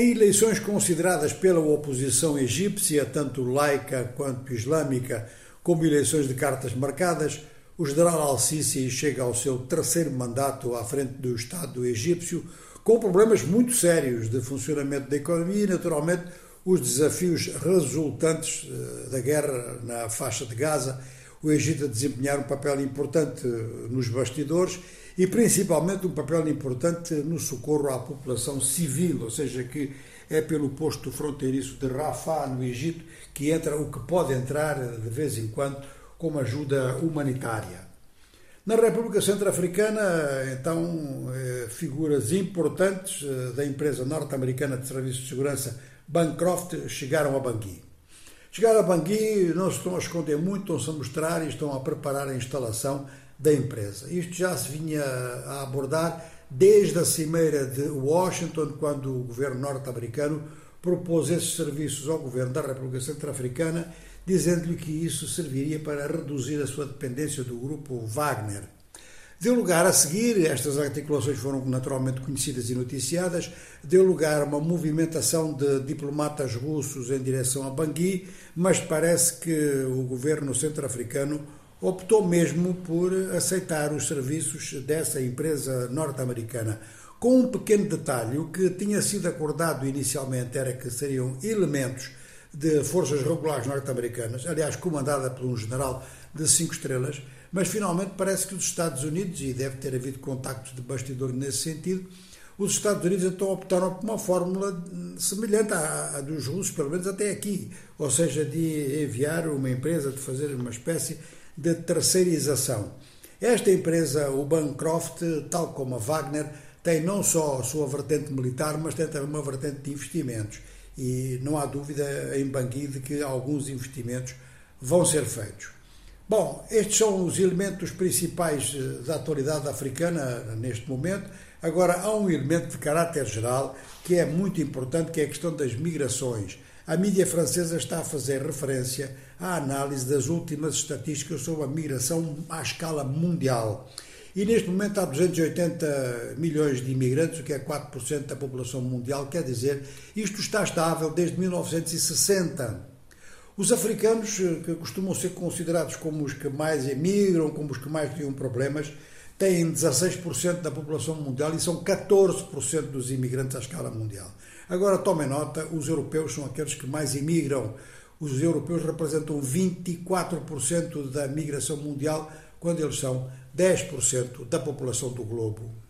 Em eleições consideradas pela oposição egípcia, tanto laica quanto islâmica, como eleições de cartas marcadas, o general Al-Sisi chega ao seu terceiro mandato à frente do Estado egípcio, com problemas muito sérios de funcionamento da economia e, naturalmente, os desafios resultantes eh, da guerra na faixa de Gaza, o Egito a desempenhar um papel importante nos bastidores e principalmente um papel importante no socorro à população civil, ou seja, que é pelo posto fronteiriço de Rafah, no Egito, que entra o que pode entrar de vez em quando como ajuda humanitária. Na República Centro-Africana, então, eh, figuras importantes eh, da empresa norte-americana de serviços de segurança Bancroft chegaram a Bangui. Chegaram a Bangui, não se estão a esconder muito, estão-se a mostrar e estão a preparar a instalação da empresa. Isto já se vinha a abordar desde a cimeira de Washington, quando o governo norte-americano propôs esses serviços ao governo da República Centro-Africana dizendo-lhe que isso serviria para reduzir a sua dependência do grupo Wagner. Deu lugar a seguir, estas articulações foram naturalmente conhecidas e noticiadas, deu lugar a uma movimentação de diplomatas russos em direção a Bangui, mas parece que o governo centro-africano optou mesmo por aceitar os serviços dessa empresa norte-americana. Com um pequeno detalhe, o que tinha sido acordado inicialmente era que seriam elementos de forças regulares norte-americanas, aliás, comandada por um general de cinco estrelas, mas finalmente parece que os Estados Unidos, e deve ter havido contactos de bastidor nesse sentido, os Estados Unidos então optaram por uma fórmula semelhante à, à dos russos, pelo menos até aqui, ou seja, de enviar uma empresa, de fazer uma espécie de terceirização. Esta empresa, o Bancroft, tal como a Wagner, tem não só a sua vertente militar, mas tem também uma vertente de investimentos e não há dúvida em Bangui de que alguns investimentos vão ser feitos. Bom, estes são os elementos principais eh, da atualidade africana neste momento. Agora, há um elemento de caráter geral que é muito importante, que é a questão das migrações. A mídia francesa está a fazer referência à análise das últimas estatísticas sobre a migração à escala mundial. E neste momento há 280 milhões de imigrantes, o que é 4% da população mundial, quer dizer, isto está estável desde 1960. Os africanos, eh, que costumam ser considerados como os que mais emigram, como os que mais têm problemas, têm 16% da população mundial e são 14% dos imigrantes à escala mundial. Agora tomem nota, os europeus são aqueles que mais imigram. Os europeus representam 24% da migração mundial, quando eles são 10% da população do globo.